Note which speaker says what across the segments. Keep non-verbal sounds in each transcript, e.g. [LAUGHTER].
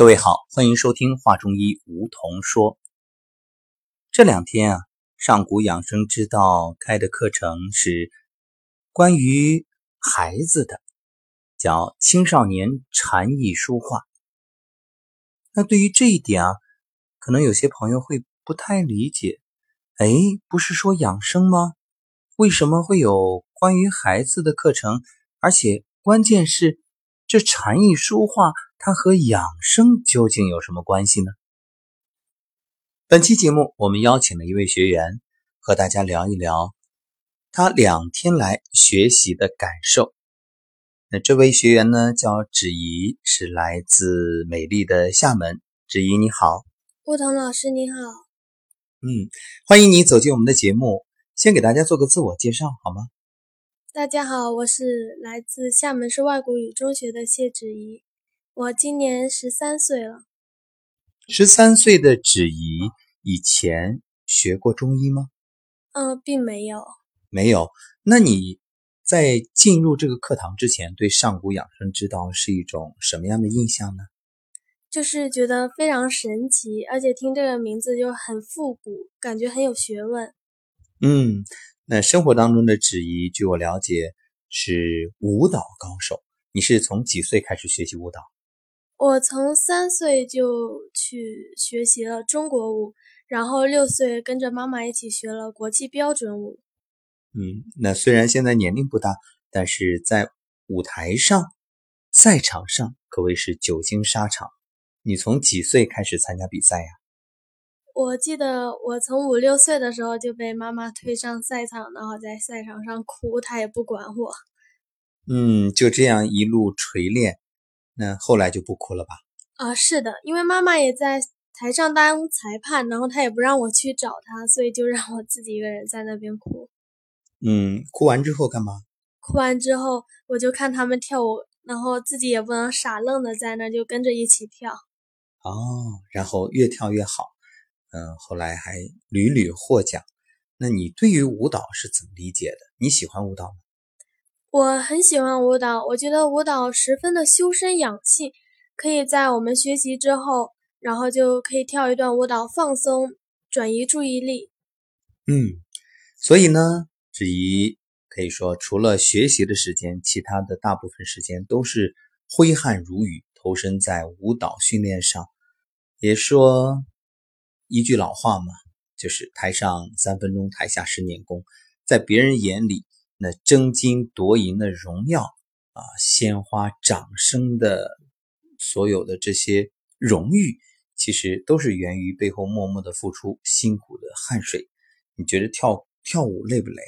Speaker 1: 各位好，欢迎收听《话中医》，梧桐说。这两天啊，上古养生之道开的课程是关于孩子的，叫青少年禅意书画。那对于这一点啊，可能有些朋友会不太理解。哎，不是说养生吗？为什么会有关于孩子的课程？而且关键是这禅意书画。它和养生究竟有什么关系呢？本期节目，我们邀请了一位学员，和大家聊一聊他两天来学习的感受。那这位学员呢，叫芷怡，是来自美丽的厦门。芷怡你好，
Speaker 2: 顾腾老师你好，
Speaker 1: 嗯，欢迎你走进我们的节目。先给大家做个自我介绍好吗？
Speaker 2: 大家好，我是来自厦门市外国语中学的谢芷怡。我今年十三岁了。
Speaker 1: 十三岁的芷怡以前学过中医吗？
Speaker 2: 嗯，并没有。
Speaker 1: 没有。那你在进入这个课堂之前，对上古养生之道是一种什么样的印象呢？
Speaker 2: 就是觉得非常神奇，而且听这个名字就很复古，感觉很有学问。
Speaker 1: 嗯，那生活当中的芷怡，据我了解是舞蹈高手。你是从几岁开始学习舞蹈？
Speaker 2: 我从三岁就去学习了中国舞，然后六岁跟着妈妈一起学了国际标准舞。
Speaker 1: 嗯，那虽然现在年龄不大，但是在舞台上、赛场上可谓是久经沙场。你从几岁开始参加比赛呀？
Speaker 2: 我记得我从五六岁的时候就被妈妈推上赛场，然后在赛场上哭，她也不管我。
Speaker 1: 嗯，就这样一路锤炼。那后来就不哭了吧？
Speaker 2: 啊，是的，因为妈妈也在台上当裁判，然后她也不让我去找她，所以就让我自己一个人在那边哭。
Speaker 1: 嗯，哭完之后干嘛？
Speaker 2: 哭完之后我就看他们跳舞，然后自己也不能傻愣的在那，就跟着一起跳。
Speaker 1: 哦，然后越跳越好。嗯，后来还屡屡获奖。那你对于舞蹈是怎么理解的？你喜欢舞蹈吗？
Speaker 2: 我很喜欢舞蹈，我觉得舞蹈十分的修身养性，可以在我们学习之后，然后就可以跳一段舞蹈放松，转移注意力。
Speaker 1: 嗯，所以呢，芷怡可以说，除了学习的时间，其他的大部分时间都是挥汗如雨，投身在舞蹈训练上。也说一句老话嘛，就是台上三分钟，台下十年功，在别人眼里。那争金夺银的荣耀啊，鲜花掌声的所有的这些荣誉，其实都是源于背后默默的付出、辛苦的汗水。你觉得跳跳舞累不累？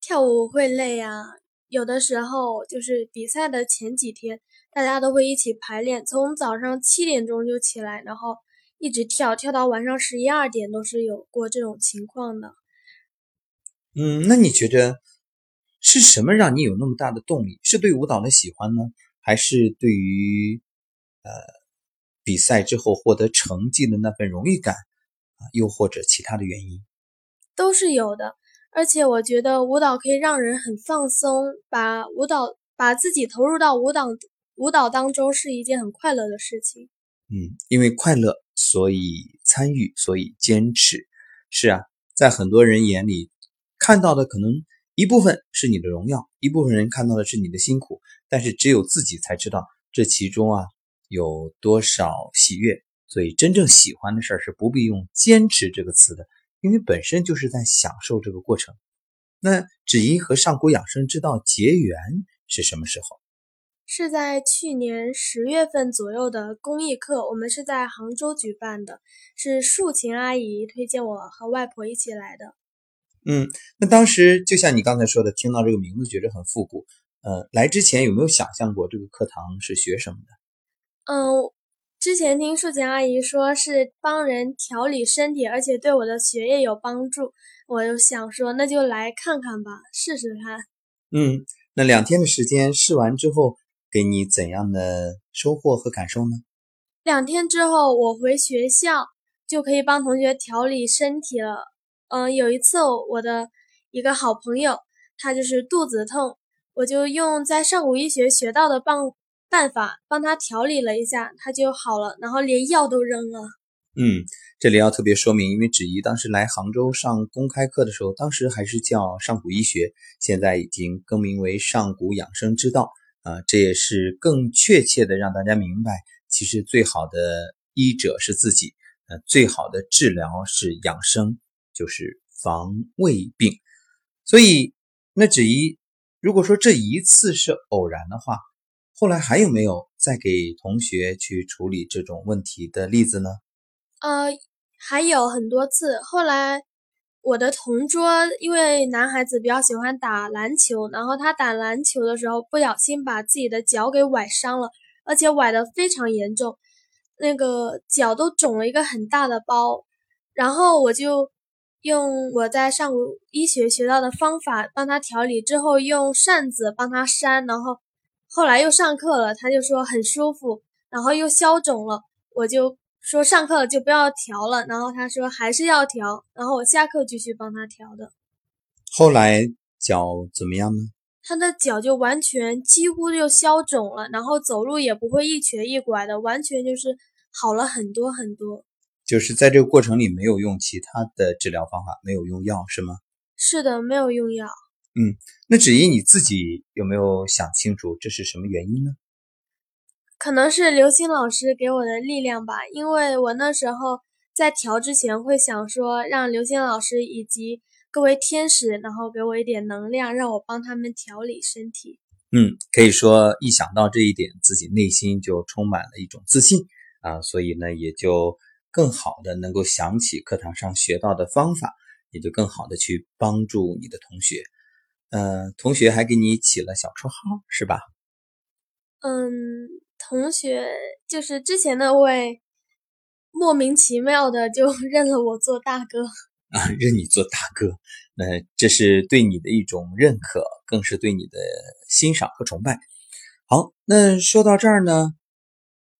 Speaker 2: 跳舞会累啊，有的时候就是比赛的前几天，大家都会一起排练，从早上七点钟就起来，然后一直跳跳到晚上十一二点，都是有过这种情况的。
Speaker 1: 嗯，那你觉得？是什么让你有那么大的动力？是对舞蹈的喜欢呢，还是对于呃比赛之后获得成绩的那份荣誉感啊？又或者其他的原因？
Speaker 2: 都是有的。而且我觉得舞蹈可以让人很放松，把舞蹈把自己投入到舞蹈舞蹈当中是一件很快乐的事情。
Speaker 1: 嗯，因为快乐，所以参与，所以坚持。是啊，在很多人眼里看到的可能。一部分是你的荣耀，一部分人看到的是你的辛苦，但是只有自己才知道这其中啊有多少喜悦。所以真正喜欢的事儿是不必用“坚持”这个词的，因为本身就是在享受这个过程。那芷怡和上古养生之道结缘是什么时候？
Speaker 2: 是在去年十月份左右的公益课，我们是在杭州举办的，是树琴阿姨推荐我和外婆一起来的。
Speaker 1: 嗯，那当时就像你刚才说的，听到这个名字觉得很复古。呃，来之前有没有想象过这个课堂是学什么的？
Speaker 2: 嗯，之前听树琴阿姨说是帮人调理身体，而且对我的学业有帮助，我就想说那就来看看吧，试试看。
Speaker 1: 嗯，那两天的时间试完之后，给你怎样的收获和感受呢？
Speaker 2: 两天之后，我回学校就可以帮同学调理身体了。嗯，有一次我的一个好朋友，他就是肚子痛，我就用在上古医学学到的办办法帮他调理了一下，他就好了，然后连药都扔了。
Speaker 1: 嗯，这里要特别说明，因为芷怡当时来杭州上公开课的时候，当时还是叫上古医学，现在已经更名为上古养生之道啊，这也是更确切的让大家明白，其实最好的医者是自己，呃，最好的治疗是养生，就是防胃病。所以，那只一，如果说这一次是偶然的话，后来还有没有再给同学去处理这种问题的例子呢？
Speaker 2: 呃，还有很多次。后来我的同桌，因为男孩子比较喜欢打篮球，然后他打篮球的时候不小心把自己的脚给崴伤了，而且崴得非常严重，那个脚都肿了一个很大的包。然后我就用我在上古医学学到的方法帮他调理，之后用扇子帮他扇，然后后来又上课了，他就说很舒服，然后又消肿了，我就。说上课了就不要调了，然后他说还是要调，然后我下课继续帮他调的。
Speaker 1: 后来脚怎么样呢？
Speaker 2: 他的脚就完全几乎就消肿了，然后走路也不会一瘸一拐的，完全就是好了很多很多。
Speaker 1: 就是在这个过程里没有用其他的治疗方法，没有用药是吗？
Speaker 2: 是的，没有用药。
Speaker 1: 嗯，那芷怡你自己有没有想清楚这是什么原因呢？
Speaker 2: 可能是刘星老师给我的力量吧，因为我那时候在调之前会想说，让刘星老师以及各位天使，然后给我一点能量，让我帮他们调理身体。
Speaker 1: 嗯，可以说一想到这一点，自己内心就充满了一种自信啊，所以呢，也就更好的能够想起课堂上学到的方法，也就更好的去帮助你的同学。呃，同学还给你起了小绰号是吧？
Speaker 2: 嗯。同学就是之前那位，莫名其妙的就 [LAUGHS] 认了我做大哥
Speaker 1: 啊，认你做大哥，那这是对你的一种认可，更是对你的欣赏和崇拜。好，那说到这儿呢，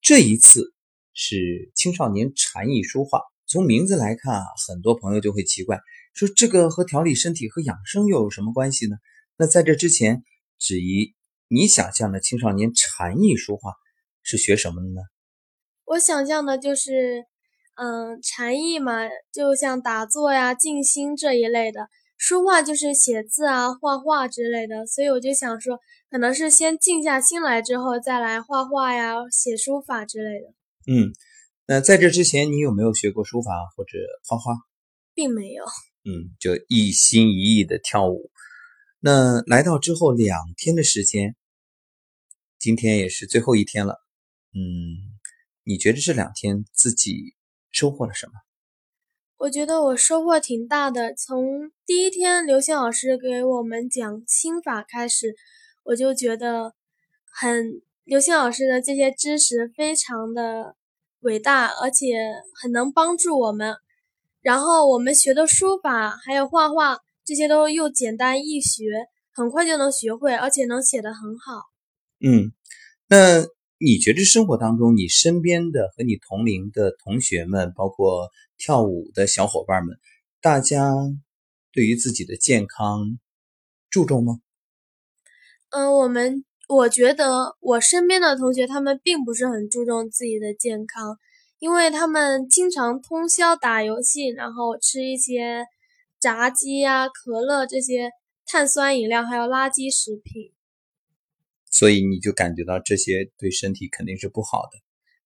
Speaker 1: 这一次是青少年禅意书画，从名字来看啊，很多朋友就会奇怪，说这个和调理身体和养生又有什么关系呢？那在这之前，质疑你想象的青少年禅意书画。是学什么的呢？
Speaker 2: 我想象的就是，嗯，禅意嘛，就像打坐呀、静心这一类的。书画就是写字啊、画画之类的。所以我就想说，可能是先静下心来之后，再来画画呀、写书法之类的。
Speaker 1: 嗯，那在这之前，你有没有学过书法或者画画？
Speaker 2: 并没有。
Speaker 1: 嗯，就一心一意的跳舞。那来到之后两天的时间，今天也是最后一天了。嗯，你觉得这两天自己收获了什么？
Speaker 2: 我觉得我收获挺大的。从第一天刘星老师给我们讲心法开始，我就觉得很刘星老师的这些知识非常的伟大，而且很能帮助我们。然后我们学的书法还有画画，这些都又简单易学，很快就能学会，而且能写得很好。
Speaker 1: 嗯，那。你觉得生活当中，你身边的和你同龄的同学们，包括跳舞的小伙伴们，大家对于自己的健康注重吗？
Speaker 2: 嗯，我们我觉得我身边的同学他们并不是很注重自己的健康，因为他们经常通宵打游戏，然后吃一些炸鸡呀、可乐这些碳酸饮料，还有垃圾食品。
Speaker 1: 所以你就感觉到这些对身体肯定是不好的。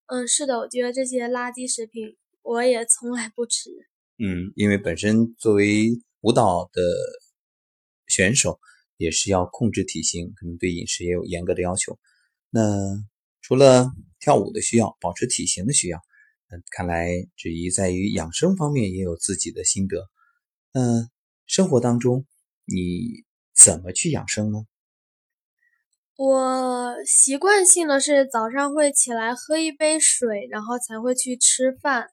Speaker 2: 嗯，是的，我觉得这些垃圾食品我也从来不吃。
Speaker 1: 嗯，因为本身作为舞蹈的选手，也是要控制体型，可能对饮食也有严格的要求。那除了跳舞的需要，保持体型的需要，嗯，看来芷怡在于养生方面也有自己的心得。嗯，生活当中你怎么去养生呢？
Speaker 2: 我习惯性的是早上会起来喝一杯水，然后才会去吃饭，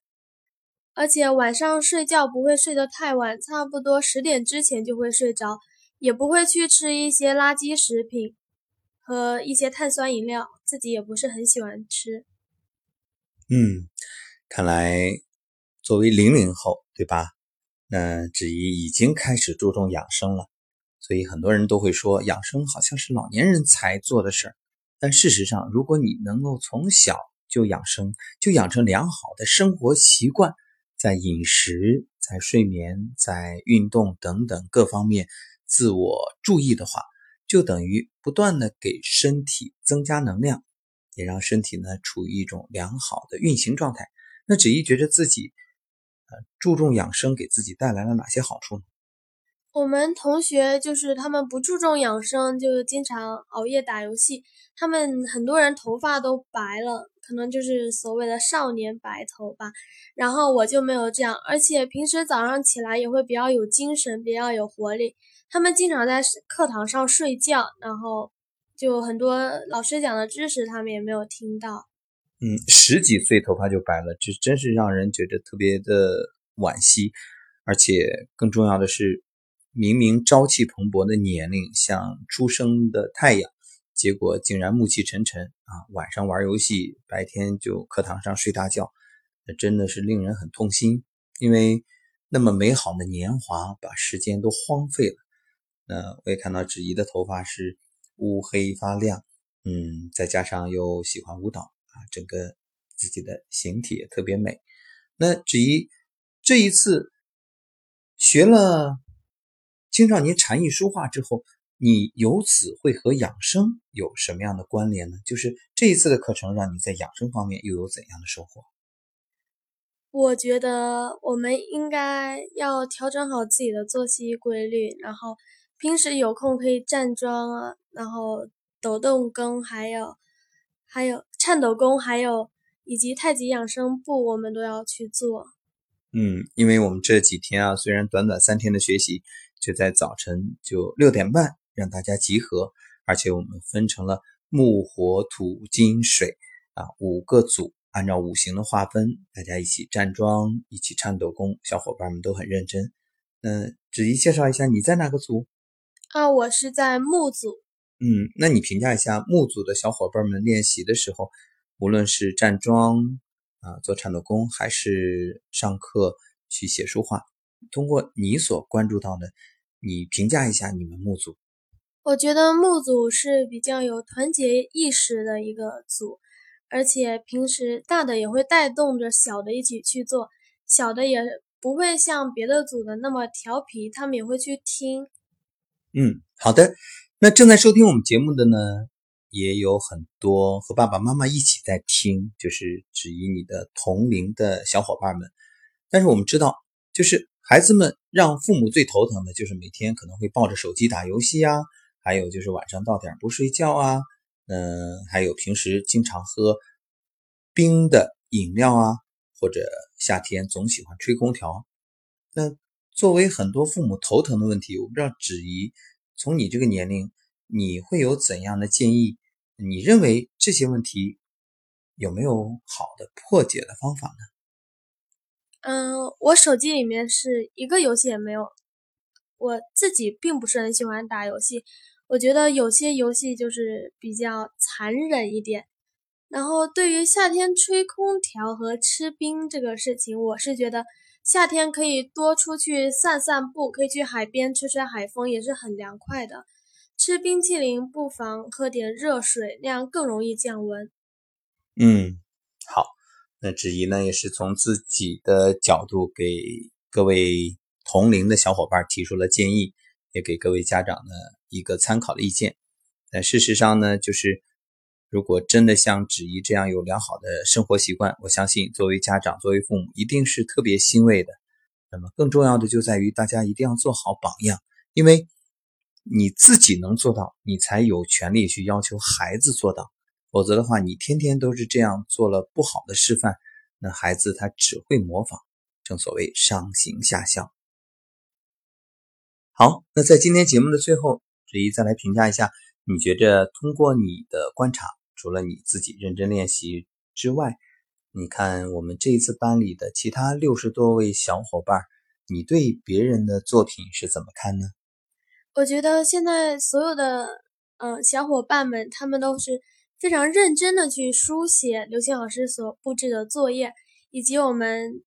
Speaker 2: 而且晚上睡觉不会睡得太晚，差不多十点之前就会睡着，也不会去吃一些垃圾食品和一些碳酸饮料，自己也不是很喜欢吃。
Speaker 1: 嗯，看来作为零零后，对吧？那子怡已经开始注重养生了。所以很多人都会说，养生好像是老年人才做的事儿。但事实上，如果你能够从小就养生，就养成良好的生活习惯，在饮食、在睡眠、在运动等等各方面自我注意的话，就等于不断的给身体增加能量，也让身体呢处于一种良好的运行状态。那子怡觉得自己呃注重养生，给自己带来了哪些好处呢？
Speaker 2: 我们同学就是他们不注重养生，就经常熬夜打游戏。他们很多人头发都白了，可能就是所谓的少年白头吧。然后我就没有这样，而且平时早上起来也会比较有精神，比较有活力。他们经常在课堂上睡觉，然后就很多老师讲的知识他们也没有听到。
Speaker 1: 嗯，十几岁头发就白了，这真是让人觉得特别的惋惜。而且更重要的是。明明朝气蓬勃的年龄，像初升的太阳，结果竟然暮气沉沉啊！晚上玩游戏，白天就课堂上睡大觉，那真的是令人很痛心。因为那么美好的年华，把时间都荒废了。那我也看到芷怡的头发是乌黑发亮，嗯，再加上又喜欢舞蹈啊，整个自己的形体也特别美。那芷怡这一次学了。青少年禅意书画之后，你由此会和养生有什么样的关联呢？就是这一次的课程让你在养生方面又有怎样的收获？
Speaker 2: 我觉得我们应该要调整好自己的作息规律，然后平时有空可以站桩啊，然后抖动功，还有还有颤抖功，还有以及太极养生步，我们都要去做。
Speaker 1: 嗯，因为我们这几天啊，虽然短短三天的学习。就在早晨就六点半让大家集合，而且我们分成了木、火、土、金、水啊五个组，按照五行的划分，大家一起站桩，一起颤抖功，小伙伴们都很认真。嗯，子怡介绍一下你在哪个组？
Speaker 2: 啊，我是在木组。
Speaker 1: 嗯，那你评价一下木组的小伙伴们练习的时候，无论是站桩啊做颤抖功，还是上课去写书画。通过你所关注到的，你评价一下你们木组。
Speaker 2: 我觉得木组是比较有团结意识的一个组，而且平时大的也会带动着小的一起去做，小的也不会像别的组的那么调皮，他们也会去听。
Speaker 1: 嗯，好的。那正在收听我们节目的呢，也有很多和爸爸妈妈一起在听，就是指引你的同龄的小伙伴们。但是我们知道，就是。孩子们让父母最头疼的就是每天可能会抱着手机打游戏啊，还有就是晚上到点不睡觉啊，嗯，还有平时经常喝冰的饮料啊，或者夏天总喜欢吹空调。那作为很多父母头疼的问题，我不知道子怡从你这个年龄，你会有怎样的建议？你认为这些问题有没有好的破解的方法呢？
Speaker 2: 嗯，我手机里面是一个游戏也没有。我自己并不是很喜欢打游戏，我觉得有些游戏就是比较残忍一点。然后对于夏天吹空调和吃冰这个事情，我是觉得夏天可以多出去散散步，可以去海边吹吹海风，也是很凉快的。吃冰淇淋不妨喝点热水，那样更容易降温。
Speaker 1: 嗯，好。那芷怡呢，也是从自己的角度给各位同龄的小伙伴提出了建议，也给各位家长呢一个参考的意见。但事实上呢，就是如果真的像子怡这样有良好的生活习惯，我相信作为家长、作为父母，一定是特别欣慰的。那么更重要的就在于大家一定要做好榜样，因为你自己能做到，你才有权利去要求孩子做到。否则的话，你天天都是这样做了不好的示范，那孩子他只会模仿。正所谓上行下效。好，那在今天节目的最后，子怡再来评价一下，你觉着通过你的观察，除了你自己认真练习之外，你看我们这一次班里的其他六十多位小伙伴，你对别人的作品是怎么看呢？
Speaker 2: 我觉得现在所有的嗯小伙伴们，他们都是。非常认真的去书写刘星老师所布置的作业，以及我们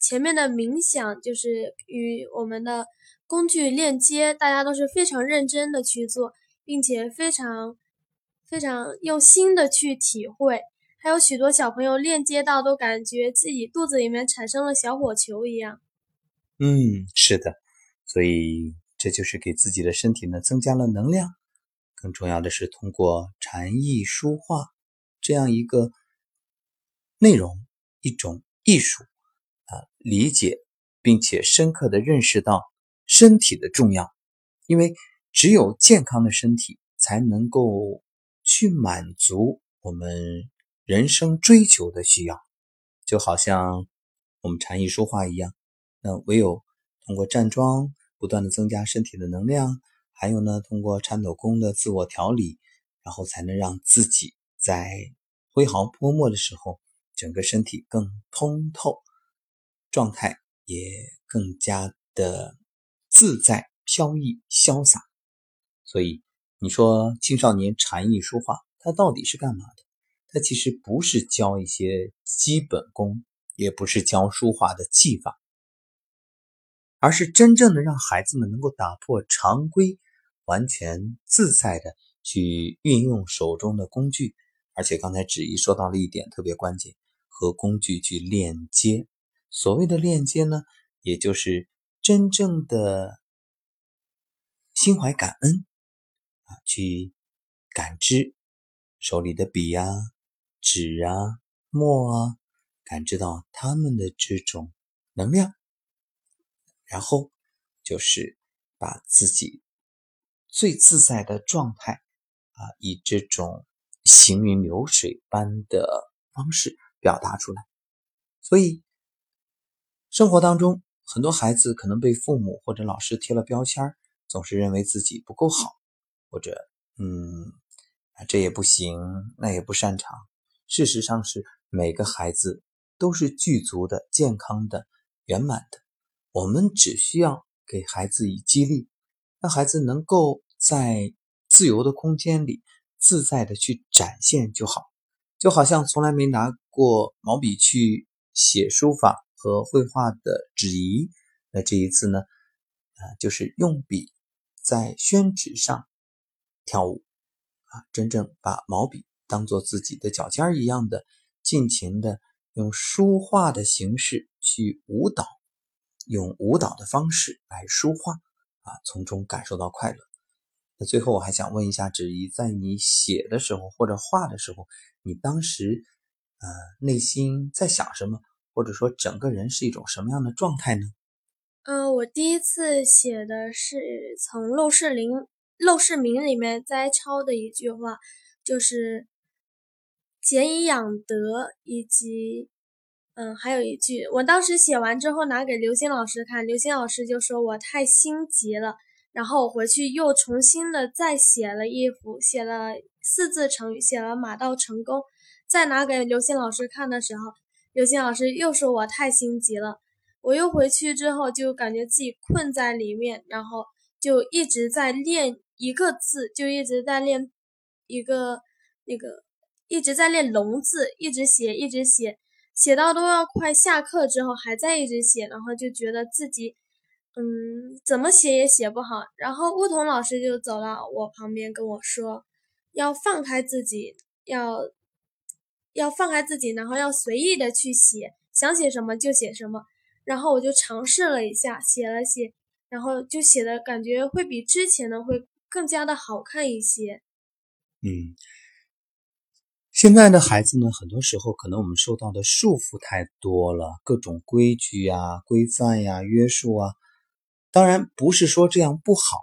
Speaker 2: 前面的冥想，就是与我们的工具链接，大家都是非常认真的去做，并且非常非常用心的去体会。还有许多小朋友链接到，都感觉自己肚子里面产生了小火球一样。
Speaker 1: 嗯，是的，所以这就是给自己的身体呢增加了能量。更重要的是，通过禅意书画这样一个内容，一种艺术啊，理解并且深刻的认识到身体的重要。因为只有健康的身体，才能够去满足我们。人生追求的需要，就好像我们禅意说话一样。那唯有通过站桩，不断的增加身体的能量，还有呢，通过颤抖功的自我调理，然后才能让自己在挥毫泼墨的时候，整个身体更通透，状态也更加的自在、飘逸、潇洒。所以，你说青少年禅意书画，它到底是干嘛的？它其实不是教一些基本功，也不是教书画的技法，而是真正的让孩子们能够打破常规，完全自在的去运用手中的工具。而且刚才芷怡说到了一点特别关键，和工具去链接。所谓的链接呢，也就是真正的心怀感恩啊，去感知手里的笔呀。纸啊，墨啊，感知到他们的这种能量，然后就是把自己最自在的状态啊，以这种行云流水般的方式表达出来。所以，生活当中很多孩子可能被父母或者老师贴了标签，总是认为自己不够好，或者嗯，这也不行，那也不擅长。事实上是每个孩子都是具足的、健康的、圆满的。我们只需要给孩子以激励，让孩子能够在自由的空间里自在的去展现就好。就好像从来没拿过毛笔去写书法和绘画的纸怡，那这一次呢，啊，就是用笔在宣纸上跳舞啊，真正把毛笔。当做自己的脚尖一样的，尽情的用书画的形式去舞蹈，用舞蹈的方式来书画啊，从中感受到快乐。那最后我还想问一下芷怡，在你写的时候或者画的时候，你当时呃内心在想什么，或者说整个人是一种什么样的状态呢？
Speaker 2: 嗯，我第一次写的是从《陋室铭》《陋室铭》里面摘抄的一句话，就是。俭以养德，以及，嗯，还有一句，我当时写完之后拿给刘星老师看，刘星老师就说我太心急了，然后我回去又重新的再写了一幅，写了四字成语，写了马到成功，再拿给刘星老师看的时候，刘星老师又说我太心急了，我又回去之后就感觉自己困在里面，然后就一直在练一个字，就一直在练一个那个。一直在练龙字，一直写，一直写，写到都要快下课之后，还在一直写，然后就觉得自己，嗯，怎么写也写不好。然后梧桐老师就走到我旁边跟我说，要放开自己，要要放开自己，然后要随意的去写，想写什么就写什么。然后我就尝试了一下，写了写，然后就写的感觉会比之前的会更加的好看一些。
Speaker 1: 嗯。现在的孩子呢，很多时候可能我们受到的束缚太多了，各种规矩呀、规范呀、约束啊。当然不是说这样不好，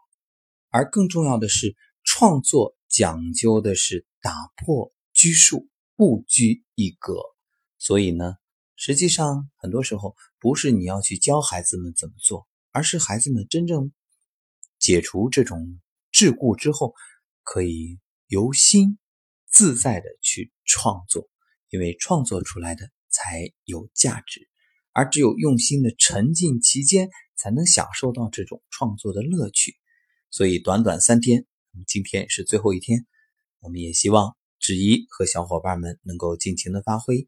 Speaker 1: 而更重要的是，创作讲究的是打破拘束，不拘一格。所以呢，实际上很多时候不是你要去教孩子们怎么做，而是孩子们真正解除这种桎梏之后，可以由心。自在的去创作，因为创作出来的才有价值，而只有用心的沉浸其间，才能享受到这种创作的乐趣。所以，短短三天，今天是最后一天，我们也希望芷怡和小伙伴们能够尽情的发挥。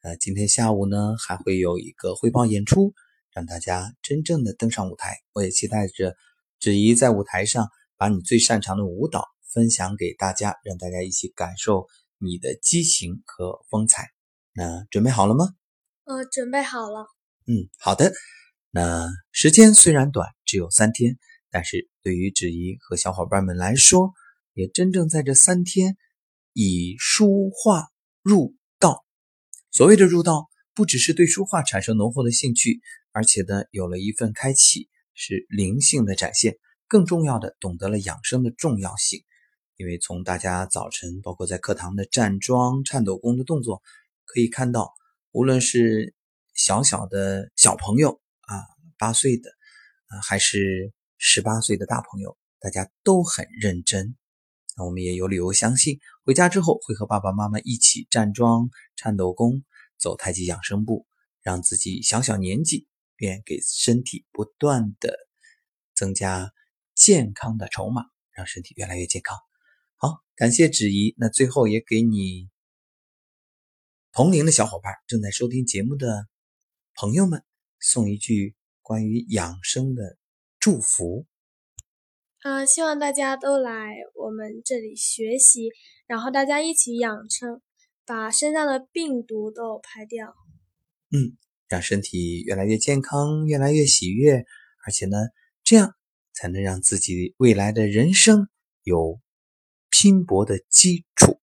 Speaker 1: 呃，今天下午呢，还会有一个汇报演出，让大家真正的登上舞台。我也期待着芷怡在舞台上把你最擅长的舞蹈。分享给大家，让大家一起感受你的激情和风采。那准备好了吗？
Speaker 2: 呃，准备好了。
Speaker 1: 嗯，好的。那时间虽然短，只有三天，但是对于芷怡和小伙伴们来说，也真正在这三天以书画入道。所谓的入道，不只是对书画产生浓厚的兴趣，而且呢，有了一份开启，是灵性的展现。更重要的，懂得了养生的重要性。因为从大家早晨，包括在课堂的站桩、颤抖功的动作，可以看到，无论是小小的小朋友啊，八岁的啊，还是十八岁的大朋友，大家都很认真。那我们也有理由相信，回家之后会和爸爸妈妈一起站桩、颤抖功、走太极养生步，让自己小小年纪便给身体不断的增加。健康的筹码，让身体越来越健康。好，感谢芷怡。那最后也给你同龄的小伙伴，正在收听节目的朋友们，送一句关于养生的祝福。
Speaker 2: 啊，希望大家都来我们这里学习，然后大家一起养生，把身上的病毒都排掉。
Speaker 1: 嗯，让身体越来越健康，越来越喜悦，而且呢，这样。才能让自己未来的人生有拼搏的基础。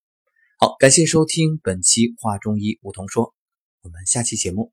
Speaker 1: 好，感谢收听本期《话中医梧桐说》，我们下期节目